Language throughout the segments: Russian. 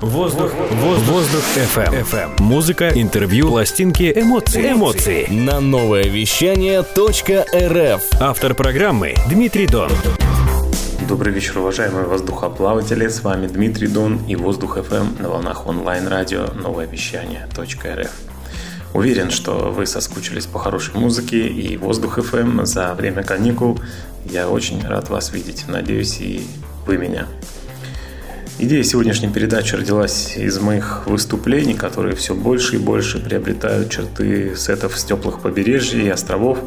Воздух, воздух, воздух FM. FM. Музыка, интервью, пластинки, эмоции. Эмоции. На новое вещание .рф. Автор программы Дмитрий Дон. Добрый вечер, уважаемые воздухоплаватели. С вами Дмитрий Дон и Воздух FM на волнах онлайн-радио новое вещание .рф. Уверен, что вы соскучились по хорошей музыке и Воздух FM за время каникул. Я очень рад вас видеть. Надеюсь, и вы меня. Идея сегодняшней передачи родилась из моих выступлений, которые все больше и больше приобретают черты сетов с теплых побережий и островов.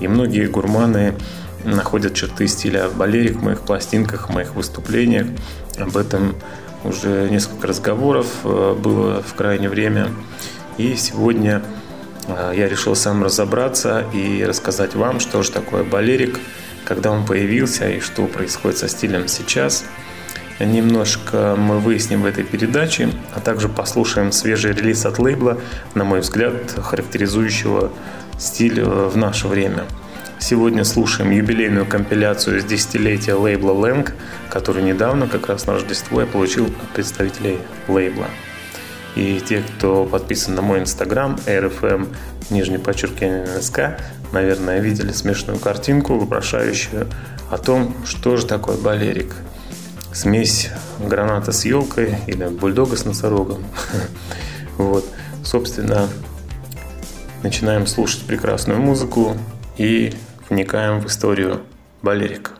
И многие гурманы находят черты стиля балерик в моих пластинках, в моих выступлениях. Об этом уже несколько разговоров э, было в крайнее время. И сегодня э, я решил сам разобраться и рассказать вам, что же такое балерик, когда он появился и что происходит со стилем сейчас – немножко мы выясним в этой передаче, а также послушаем свежий релиз от лейбла, на мой взгляд, характеризующего стиль э, в наше время. Сегодня слушаем юбилейную компиляцию с десятилетия лейбла Лэнг, который недавно, как раз на Рождество, я получил от представителей лейбла. И те, кто подписан на мой инстаграм, rfm, нижний подчеркивание НСК, наверное, видели смешную картинку, вопрошающую о том, что же такое балерик – смесь граната с елкой или бульдога с носорогом. Вот, собственно, начинаем слушать прекрасную музыку и вникаем в историю балерика.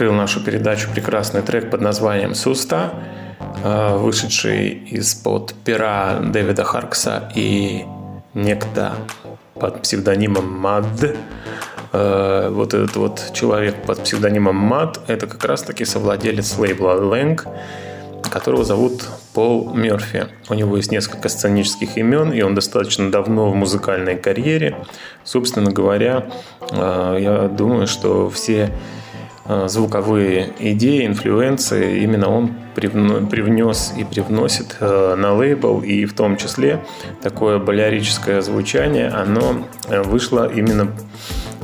Открыл нашу передачу прекрасный трек под названием «Суста», э, вышедший из-под пера Дэвида Харкса и некто под псевдонимом Mudd. Э, вот этот вот человек под псевдонимом Mudd – это как раз-таки совладелец лейбла Leng, которого зовут Пол Мерфи. У него есть несколько сценических имен, и он достаточно давно в музыкальной карьере. Собственно говоря, э, я думаю, что все звуковые идеи, инфлюенции, именно он привнес и привносит э, на лейбл, и в том числе такое болярическое звучание, оно вышло именно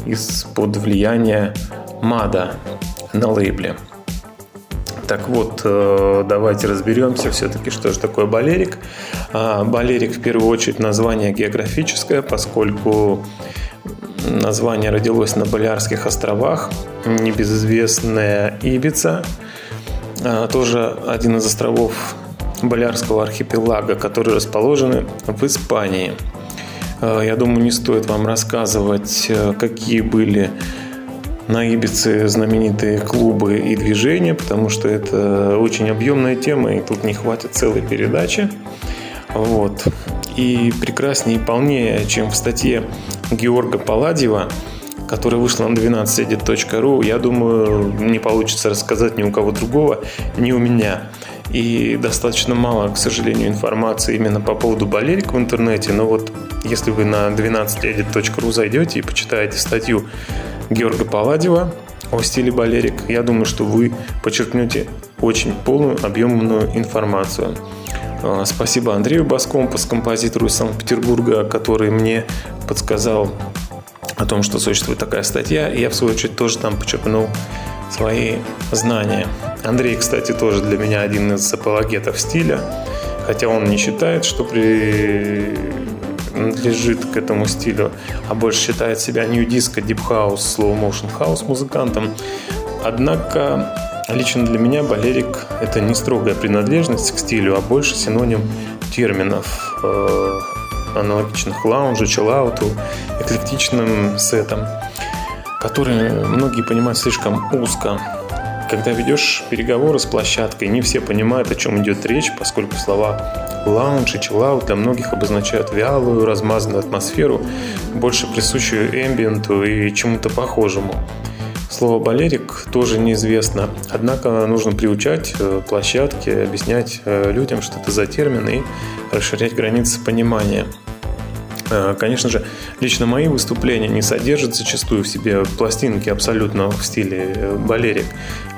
из-под влияния МАДа на лейбле. Так вот, давайте разберемся все-таки, что же такое балерик. А, балерик в первую очередь название географическое, поскольку Название родилось на Балиарских островах, небезызвестная Ибица, а, тоже один из островов Балиарского архипелага, которые расположены в Испании. А, я думаю, не стоит вам рассказывать, э, какие были на Ибице знаменитые клубы и движения, потому что это очень объемная тема, и тут не хватит целой передачи. Вот. И прекраснее и полнее, чем в статье Георга Паладьева, которая вышла на 12edit.ru, я думаю, не получится рассказать ни у кого другого, ни у меня. И достаточно мало, к сожалению, информации именно по поводу балерик в интернете. Но вот если вы на 12edit.ru зайдете и почитаете статью Георга Паладьева о стиле балерик, я думаю, что вы подчеркнете очень полную, объемную информацию. А, спасибо Андрею Баскомпас, композитору из Санкт-Петербурга, который мне подсказал о том, что существует такая статья, и я, в свою очередь, тоже там почерпнул свои знания. Андрей, кстати, тоже для меня один из апологетов стиля, хотя он не считает, что принадлежит к этому стилю, а больше считает себя nu-disco, deep house, slow-motion house музыкантом. Однако Лично для меня балерик – это не строгая принадлежность к стилю, а больше синоним терминов, э, аналогичных лаунжу, чиллауту, эклектичным сетам, которые многие понимают слишком узко. Когда ведешь переговоры с площадкой, не все понимают, о чем идет речь, поскольку слова лаунж и чиллаут для многих обозначают вялую, размазанную атмосферу, больше присущую эмбиенту и чему-то похожему. Слово «балерик» тоже неизвестно, однако нужно приучать э, площадки, объяснять э, людям, что это за термин и расширять границы понимания. Э, конечно же, лично мои выступления не содержат зачастую в себе пластинки абсолютно в стиле балерик,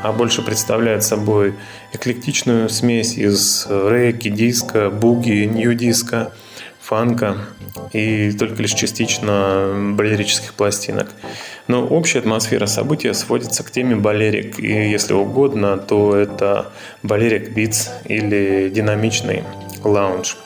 а больше представляют собой эклектичную смесь из рейки, диска, буги, нью-диска, фанка и только лишь частично балерических пластинок. Но общая атмосфера события сводится к теме балерик. И если угодно, то это балерик битс или динамичный лаунж.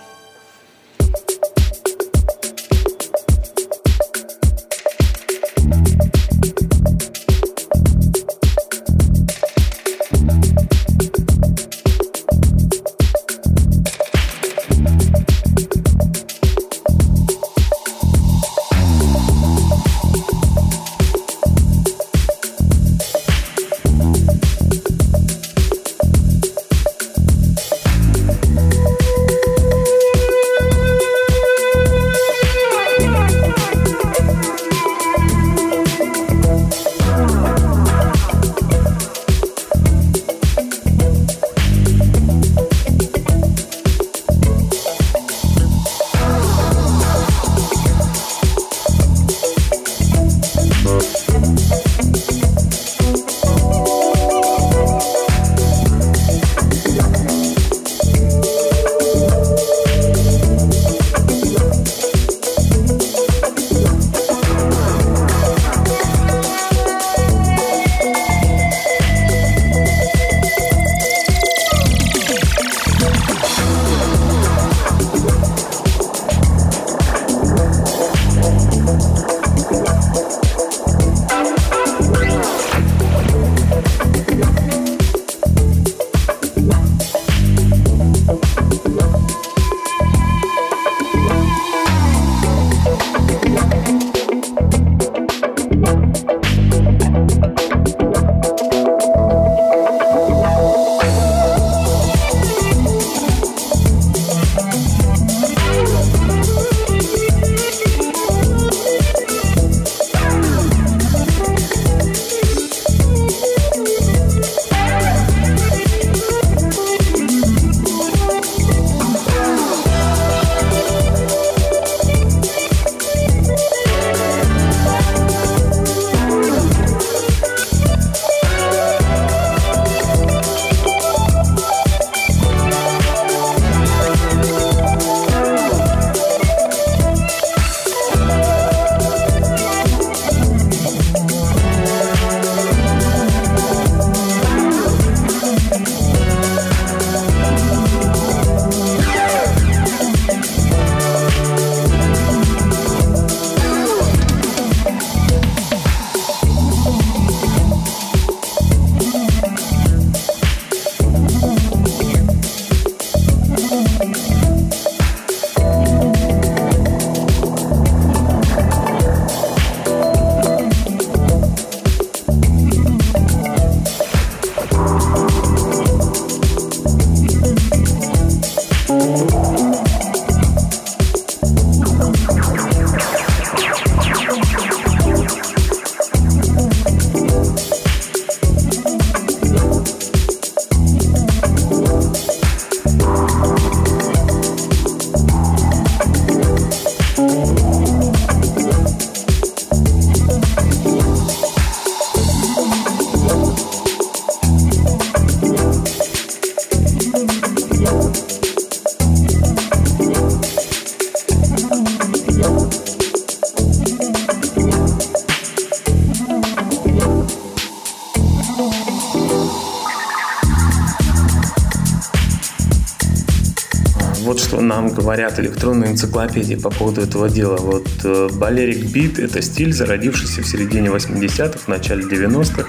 Нам говорят электронные энциклопедии по поводу этого дела. Вот балерик бит – это стиль, зародившийся в середине 80-х, в начале 90-х.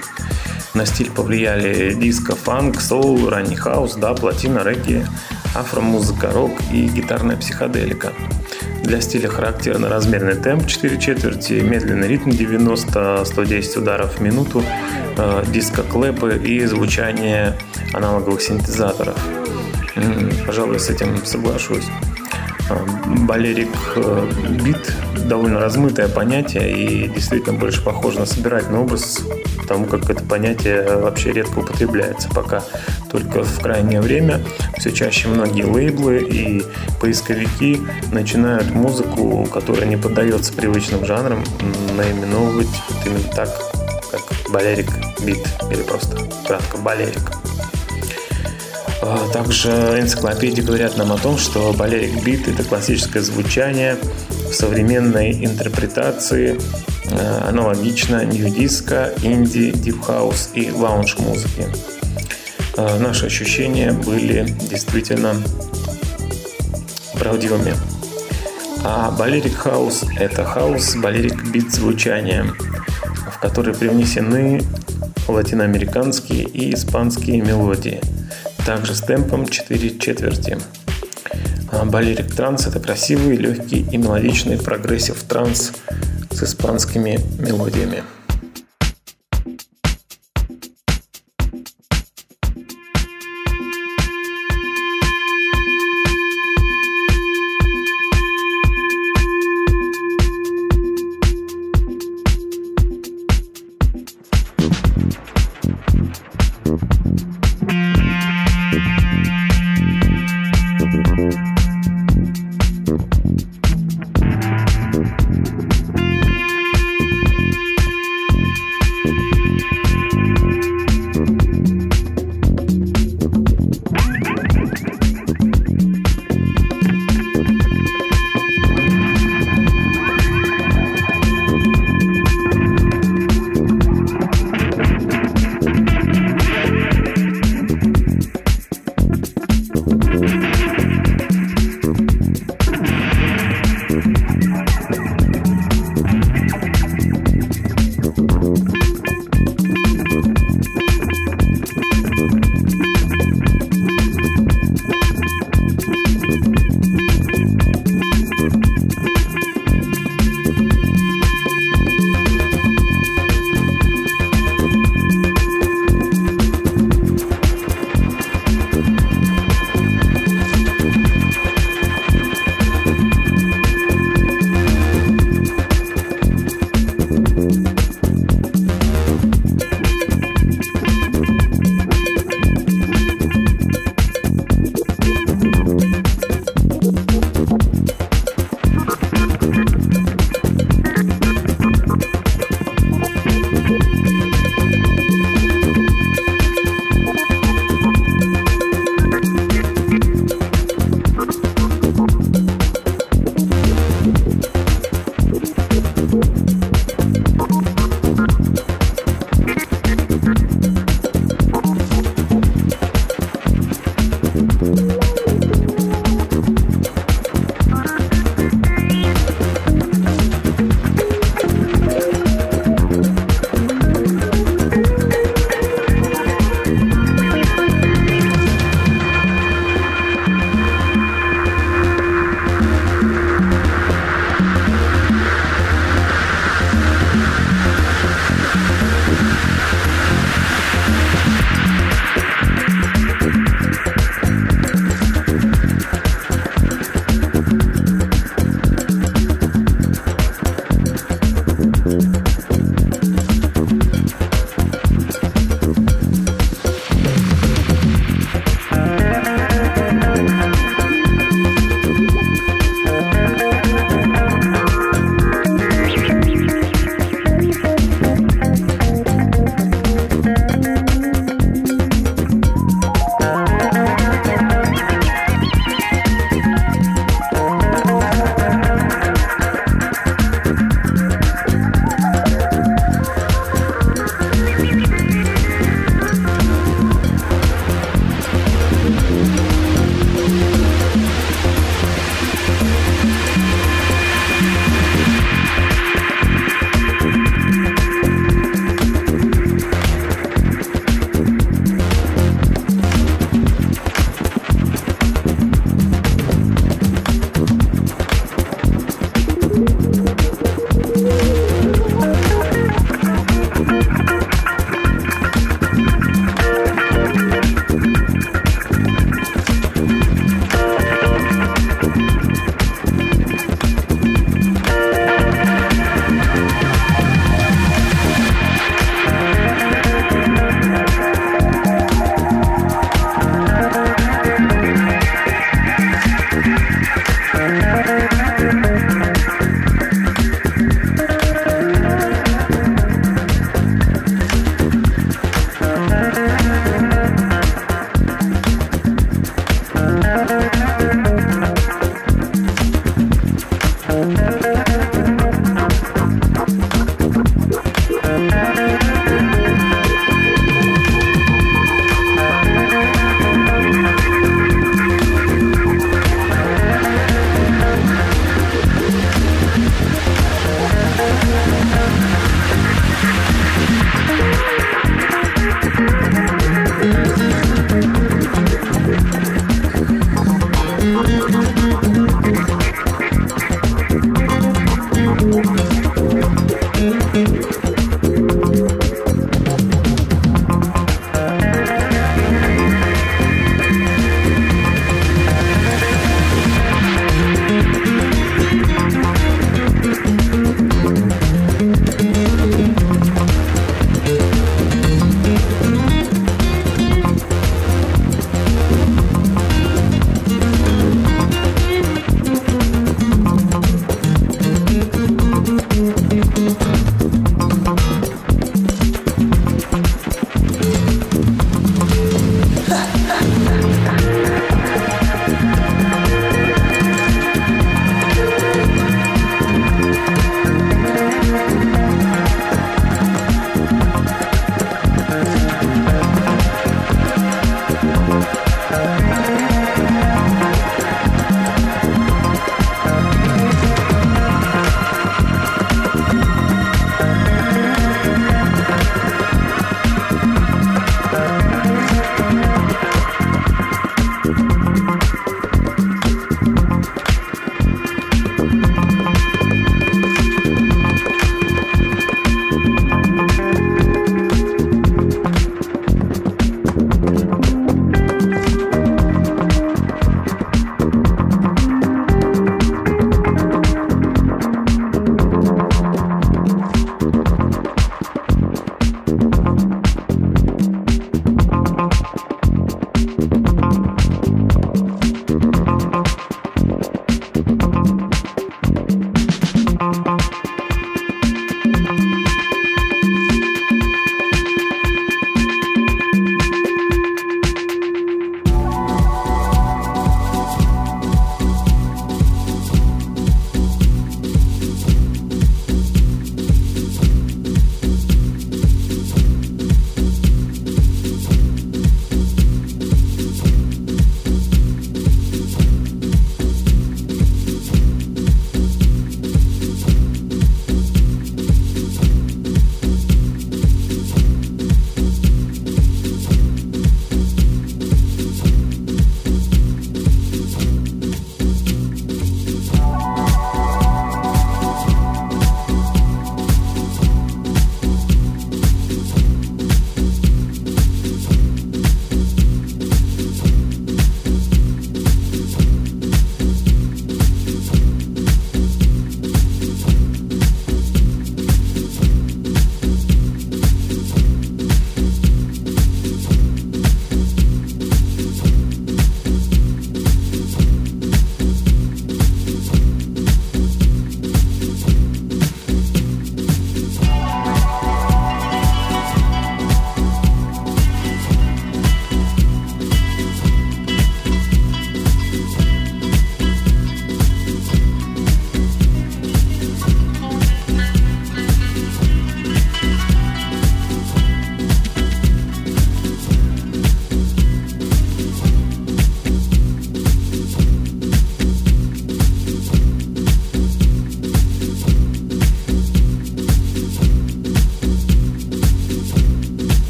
На стиль повлияли диско, фанк, соул, ранний хаус, даб, латина, регги, афромузыка, рок и гитарная психоделика. Для стиля характерно размерный темп 4 четверти, медленный ритм 90-110 ударов в минуту, э, диско-клэпы и звучание аналоговых синтезаторов. Пожалуй, с этим соглашусь. Э, балерик э, бит довольно размытое понятие и действительно больше похоже на собирательный образ, потому как это понятие вообще редко употребляется пока. Только в крайнее время все чаще многие лейблы и поисковики начинают музыку, которая не поддается привычным жанрам, наименовывать вот именно так, как Balearic beat или просто кратко Balearic. А, также энциклопедии говорят нам о том, что Balearic beat – это классическое звучание в современной интерпретации, а, аналогично nu-disco, инди, deep house и лаунж-музыки. А, наши ощущения были действительно правдивыми. А Balearic house – это хаус Balearic beat звучания, в который привнесены латиноамериканские и испанские мелодии – также с темпом 4 четверти. А балерик транс – это красивый, легкий и мелодичный progressive trance с испанскими мелодиями.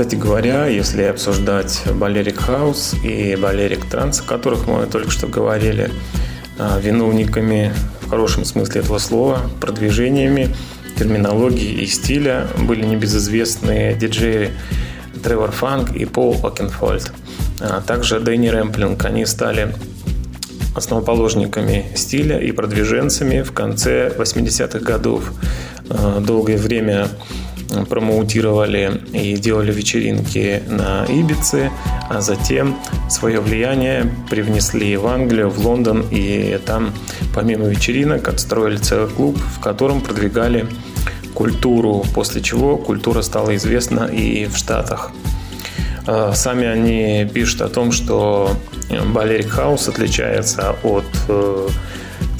Кстати говоря, если обсуждать Балерик Хаус и Балерик Транс, о которых мы только что говорили, а, виновниками в хорошем смысле этого слова, продвижениями, терминологии и стиля были небезызвестные диджеи Тревор Фанк и Пол Окенфольд. А также Дэнни Рэмплинг. Они стали основоположниками стиля и продвиженцами в конце 80-х годов. А, долгое время промоутировали и делали вечеринки на Ибице, а затем свое влияние привнесли в Англию, в Лондон, и там помимо вечеринок отстроили целый клуб, в котором продвигали культуру, после чего культура стала известна и в Штатах. А, сами они пишут о том, что Балерик Хаус отличается от э,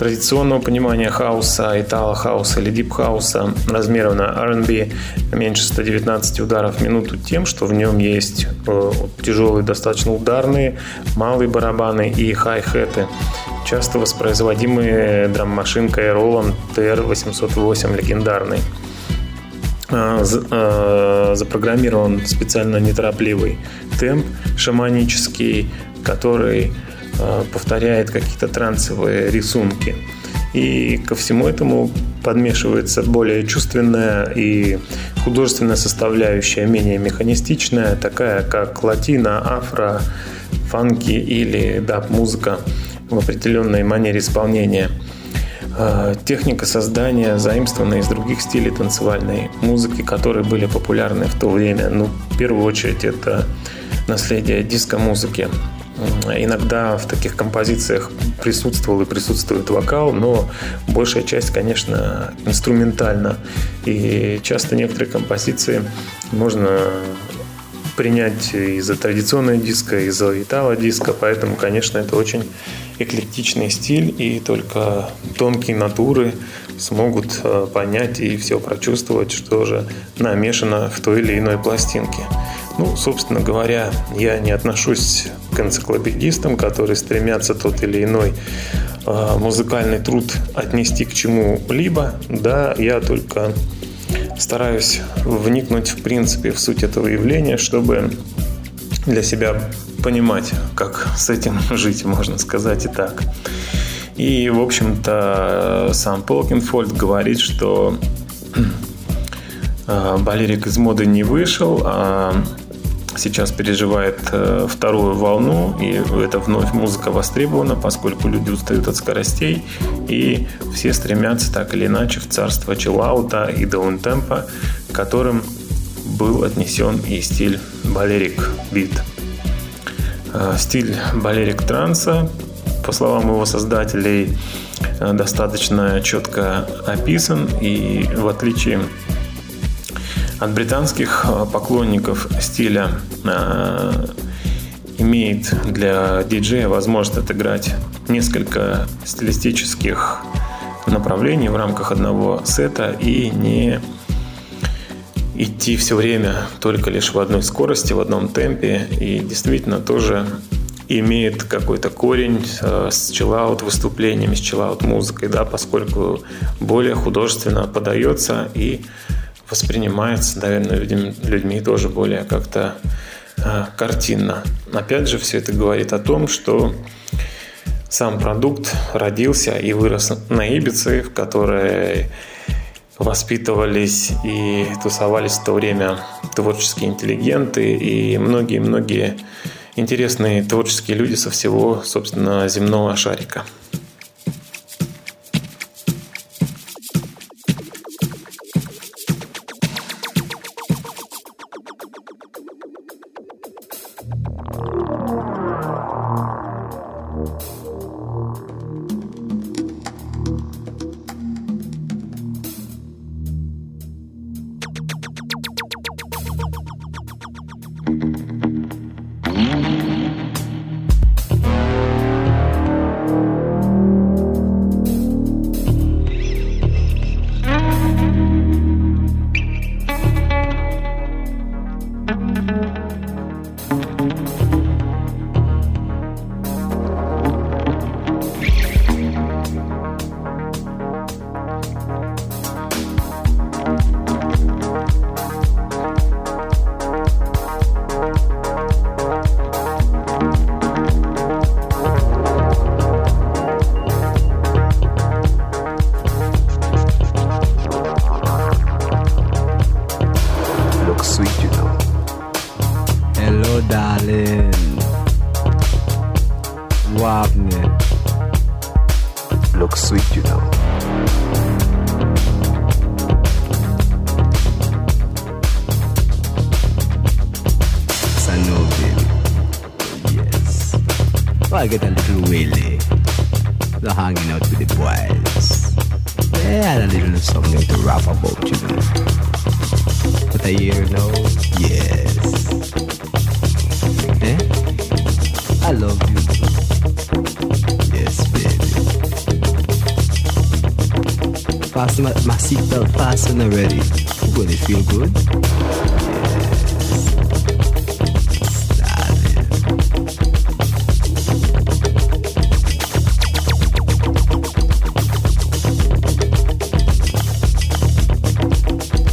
традиционного понимания хауса, Italo хауса или deep хауса размером на R&B меньше 119 ударов в минуту тем, что в нем есть э, тяжелые достаточно ударные, малые барабаны и хай-хеты, часто воспроизводимые драм-машинкой Roland TR-808 легендарный. Э, э, запрограммирован специально неторопливый темп шаманический, который повторяет какие-то трансовые рисунки. И ко всему этому подмешивается более чувственная и художественная составляющая, менее механистичная, такая как латина, афро, фанки или даб-музыка в определенной манере исполнения. Э, техника создания заимствована из других стилей танцевальной музыки, которые были популярны в то время. Ну, в первую очередь, это наследие диско-музыки. Иногда в таких композициях присутствовал и присутствует вокал, но большая часть, конечно, инструментальна. И часто некоторые композиции можно принять из-за традиционной диска, из-за итало-диска, поэтому, конечно, это очень эклектичный стиль, и только тонкие натуры смогут э, понять и все прочувствовать, что же намешано в той или иной пластинке. Ну, собственно говоря, я не отношусь к энциклопедистам, которые стремятся тот или иной э, музыкальный труд отнести к чему-либо. Да, я только стараюсь вникнуть в принципе в суть этого явления, чтобы для себя понимать, как с этим жить, можно сказать и так. И, в общем-то, сам Полкинфольд говорит, что э, Балерик из моды не вышел, а сейчас переживает э, вторую волну, и это вновь музыка востребована, поскольку люди устают от скоростей, и все стремятся так или иначе в царство чиллаута и даунтемпа, которым был отнесен и стиль балерик бит. Э, стиль балерик транса, по словам его создателей, э, достаточно четко описан, и в отличие от британских э, поклонников стиля э, имеет для диджея возможность отыграть несколько стилистических направлений в рамках одного сета и не идти все время только лишь в одной скорости, в одном темпе. И действительно тоже имеет какой-то корень э, с чиллаут выступлениями, с чиллаут музыкой, да, поскольку более художественно подается и воспринимается, наверное, людьми, людьми тоже более как-то э, картинно. Опять же, все это говорит о том, что сам продукт родился и вырос на Ибице, в которой воспитывались и тусовались в то время творческие интеллигенты и многие-многие интересные творческие люди со всего, собственно, земного шарика. and ready Will it feel good?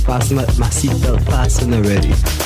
Fasten my, my seatbelt fasten ready.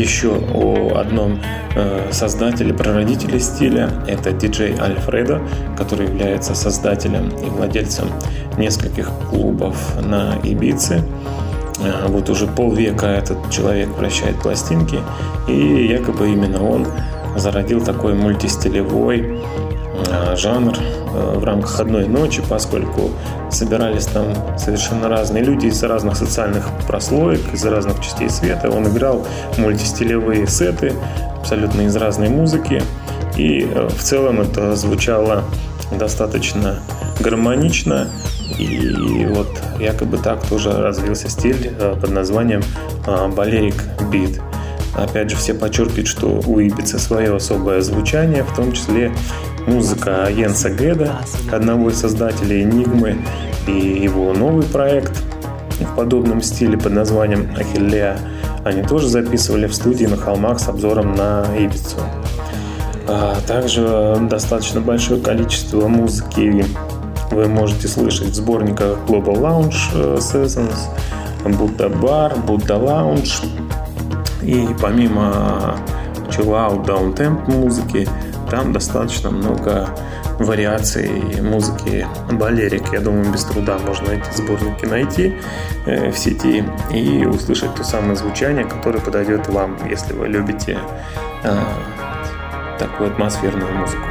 еще о одном э, создателе, прародителе стиля. Это диджей Альфредо, который является создателем и владельцем нескольких клубов на Ибице. Э, вот уже полвека этот человек вращает пластинки, и якобы именно он зародил такой мультистилевой э, жанр в рамках одной ночи, поскольку собирались там совершенно разные люди из разных социальных прослоек, из разных частей света. Он играл мультистилевые сеты, абсолютно из разной музыки. И э, в целом это звучало достаточно гармонично. И вот якобы так тоже развился стиль э, под названием э, «Балерик бит». Опять же, все подчеркивают, что у Ибица свое особое звучание, в том числе музыка Йенса Геда, одного из создателей Энигмы, и его новый проект в подобном стиле под названием Ахиллея они тоже записывали в студии на холмах с обзором на Ибицу. А также достаточно большое количество музыки вы можете слышать в сборниках Global Lounge Sessions, Buddha Bar, Buddha Lounge. И помимо chill out, downtemp музыки, там достаточно много вариаций музыки балерик. Я думаю, без труда можно эти сборники найти э, в сети и услышать то самое звучание, которое подойдет вам, если вы любите э, такую атмосферную музыку.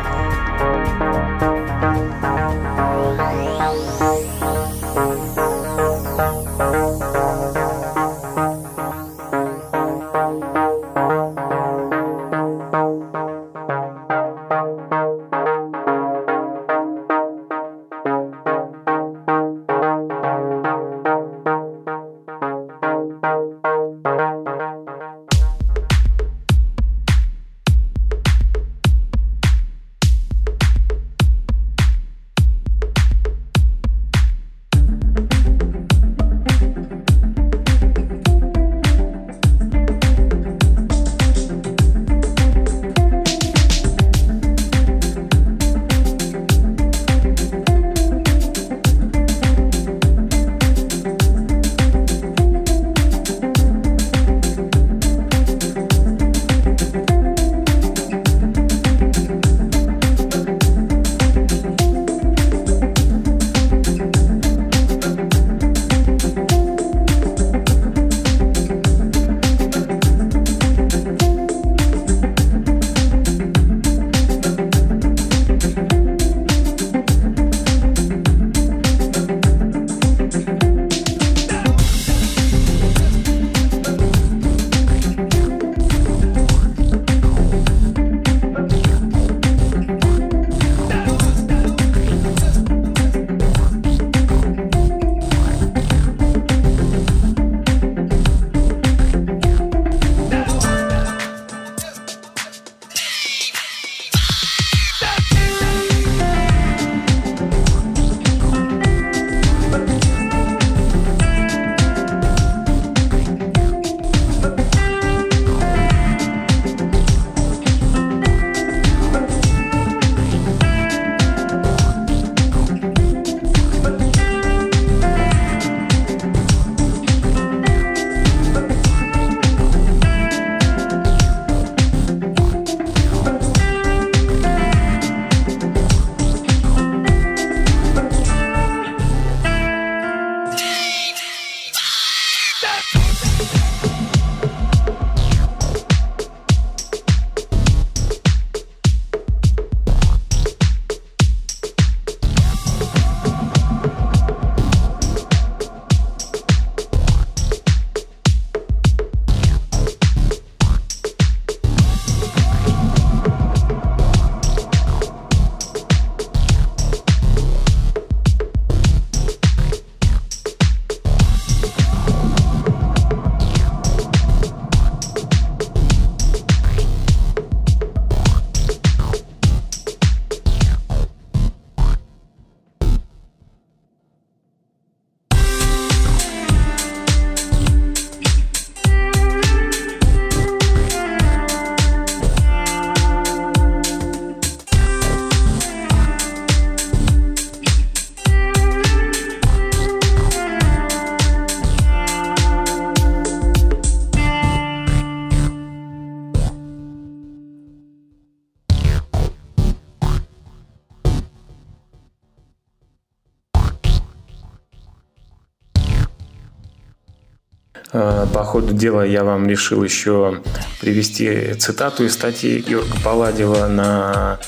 По ходу дела я вам решил еще привести цитату из статьи Георга Паладева на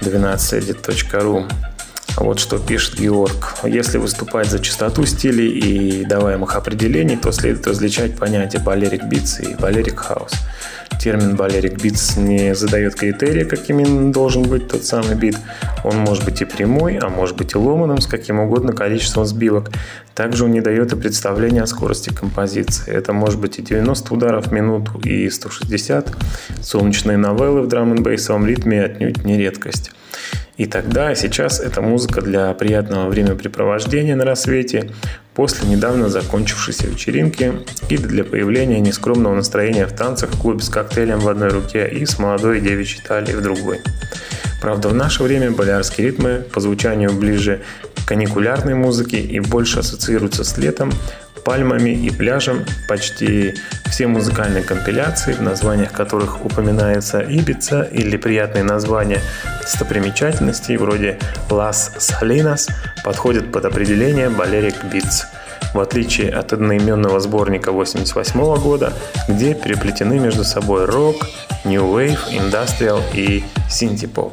12edit.ru. Вот что пишет Георг. Если выступать за чистоту стилей и даваемых определений, то следует различать понятия Balearic beats и Balearic house. термин Balearic Beats не задает критерия, каким должен быть тот самый бит. Он может быть и прямой, а может быть и ломаным, с каким угодно количеством сбивок. Также он не дает и представления о скорости композиции. Это может быть и 90 ударов в минуту, и 160. Солнечные новеллы в драм н ритме отнюдь не редкость. И тогда, и сейчас это музыка для приятного времяпрепровождения на рассвете, после недавно закончившейся вечеринки и для появления нескромного настроения в танцах в клубе с коктейлем в одной руке и с молодой девичьей талией в другой. Правда, в наше время болярские ритмы по звучанию ближе к каникулярной музыке и больше ассоциируются с летом, пальмами и пляжем почти все музыкальные компиляции, в названиях которых упоминается Ибица или приятные названия достопримечательностей вроде Las Salinas подходят под определение Balearic Beats в отличие от одноименного сборника 1988 года, где переплетены между собой рок, new wave, industrial и синти-поп.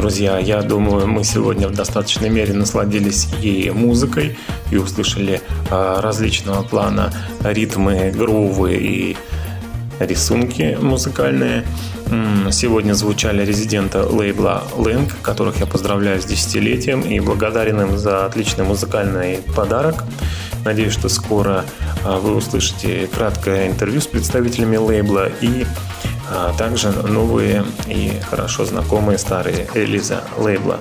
Друзья, я думаю, мы сегодня в достаточной мере насладились и музыкой, и услышали э, различного плана ритмы, грувы и рисунки музыкальные. Сегодня звучали резидента лейбла Link, которых я поздравляю с десятилетием и благодарен им за отличный музыкальный подарок. Надеюсь, что скоро а, вы услышите краткое интервью с представителями лейбла и а также новые и хорошо знакомые старые релизы лейбла.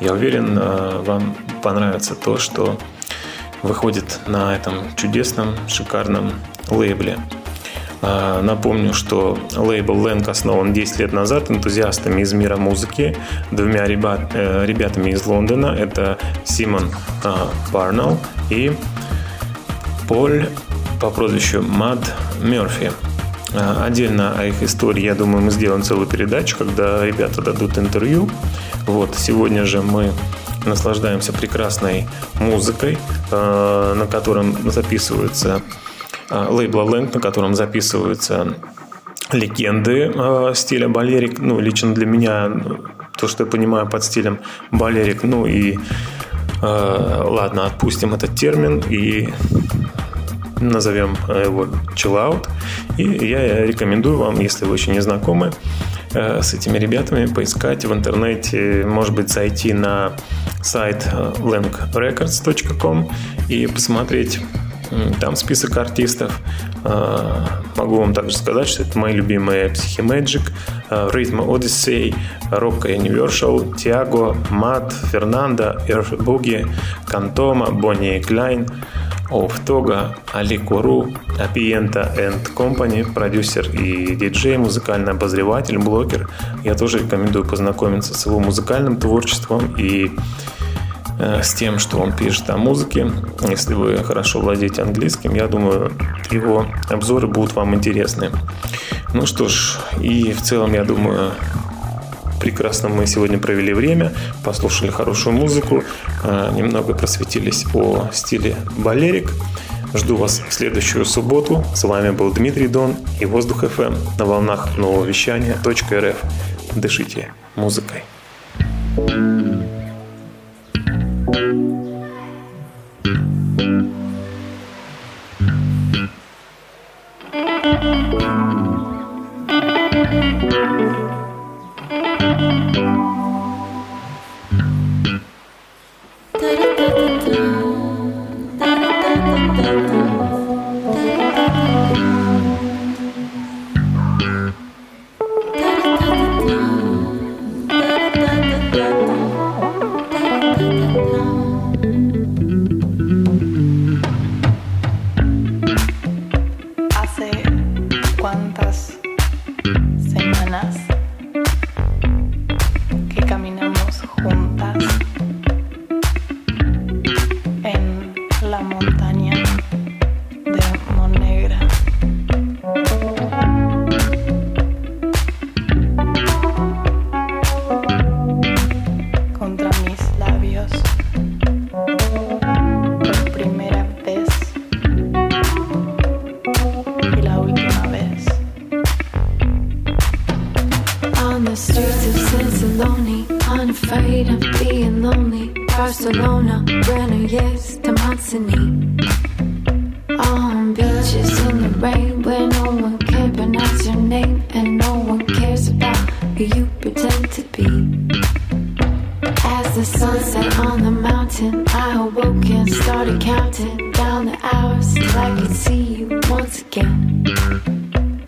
Я уверен, а, вам понравится то, что выходит на этом чудесном, шикарном лейбле. А, напомню, что лейбл Лэнг основан 10 лет назад энтузиастами из мира музыки, двумя ребят, э, ребятами из Лондона. Это Симон Барнелл и Поль по прозвищу Мад Мерфи. А, отдельно о их истории, я думаю, мы сделаем целую передачу, когда ребята дадут интервью. Вот, сегодня же мы наслаждаемся прекрасной музыкой, а, на котором записываются а, лейбла Лэнг, на котором записываются легенды стиля балерик. Ну, лично для меня, то, что я понимаю под стилем балерик, ну и ладно, отпустим этот термин и назовем его chill out. И я рекомендую вам, если вы еще не знакомы э, с этими ребятами, поискать в интернете, может быть, зайти на сайт э, langrecords.com и посмотреть там список артистов. Э, могу вам также сказать, что это мои любимые Psyche Magic, Rhythm Odyssey, Rock Universal, Tiago, Matt, Fernando, Earth Boogie, Кантома, Бонни и Клайн, Офтога, Али Куру, Апиента and Company, продюсер и диджей, музыкальный обозреватель, блогер. Я тоже рекомендую познакомиться с его музыкальным творчеством и э, с тем, что он пишет о музыке. Если вы хорошо владеете английским, я думаю, его обзоры будут вам интересны. Ну что ж, и в целом, я думаю, Прекрасно мы сегодня провели время, послушали хорошую музыку, э, немного просветились о стиле балерик. Жду вас в следующую субботу. С вами был Дмитрий Дон и Воздух FM на волнах нового вещания .рф. Дышите музыкой. Thank you. Da, da, da, Ashes in the rain where no one can pronounce your name and no one cares about who you pretend to be. As the sunset on the mountain, I awoke and started counting down the hours till I could see you once again.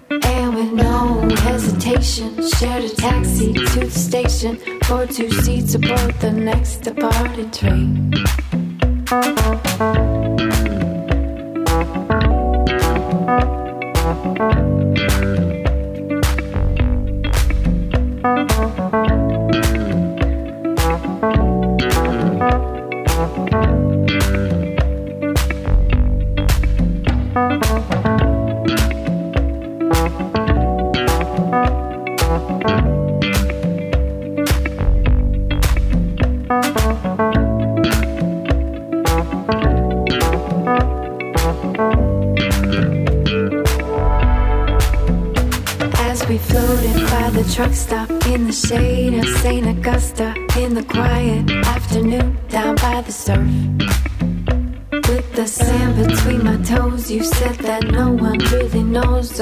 And with no hesitation, shared a taxi to the station for two seats aboard the next departed train. Thank you.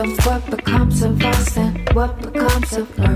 of what becomes of us and what becomes of us.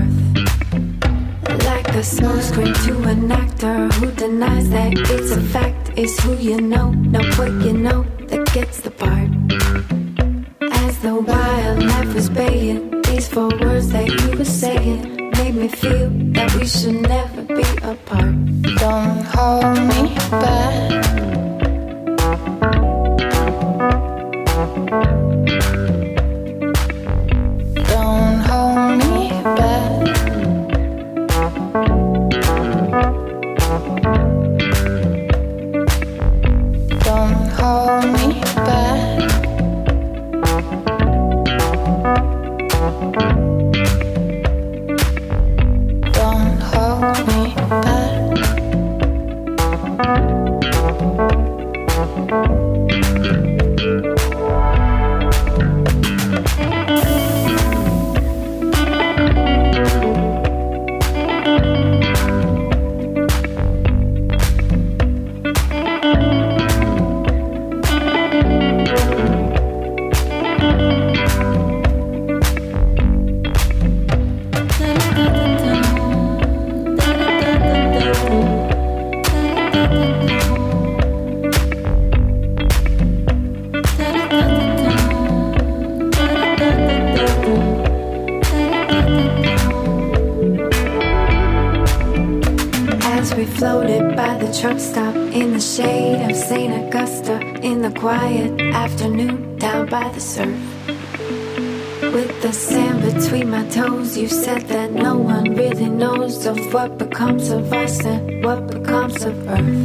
what becomes of us and what becomes of earth.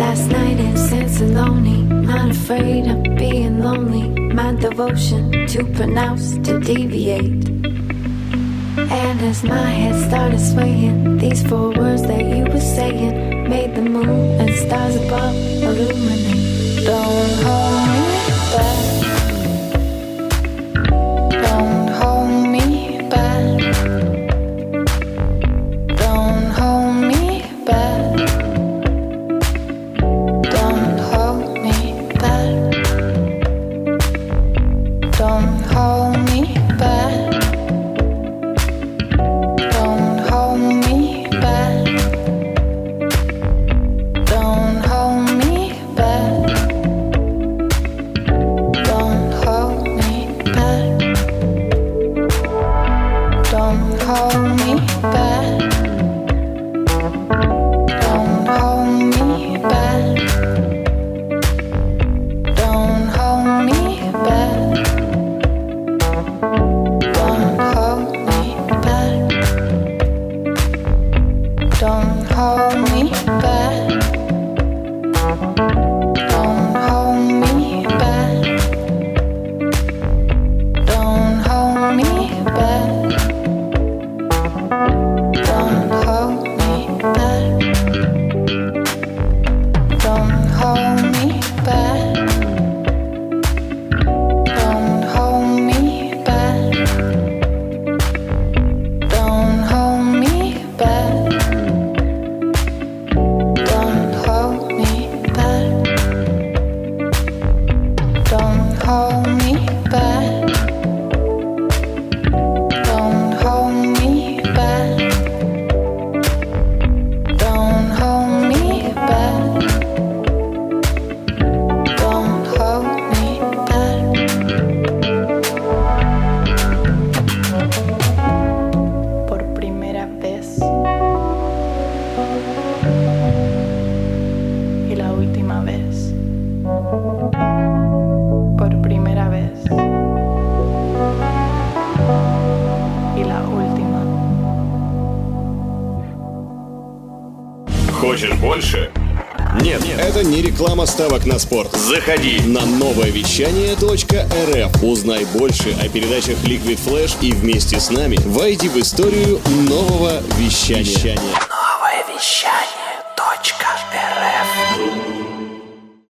Last night in Sansaloni, not afraid of being lonely. My devotion too pronounced to deviate. And as my head started swaying, these four «Техноспорт». Заходи на новое вещание .рф. Узнай больше о передачах Liquid Flash и вместе с нами войди в историю нового вещания. вещания.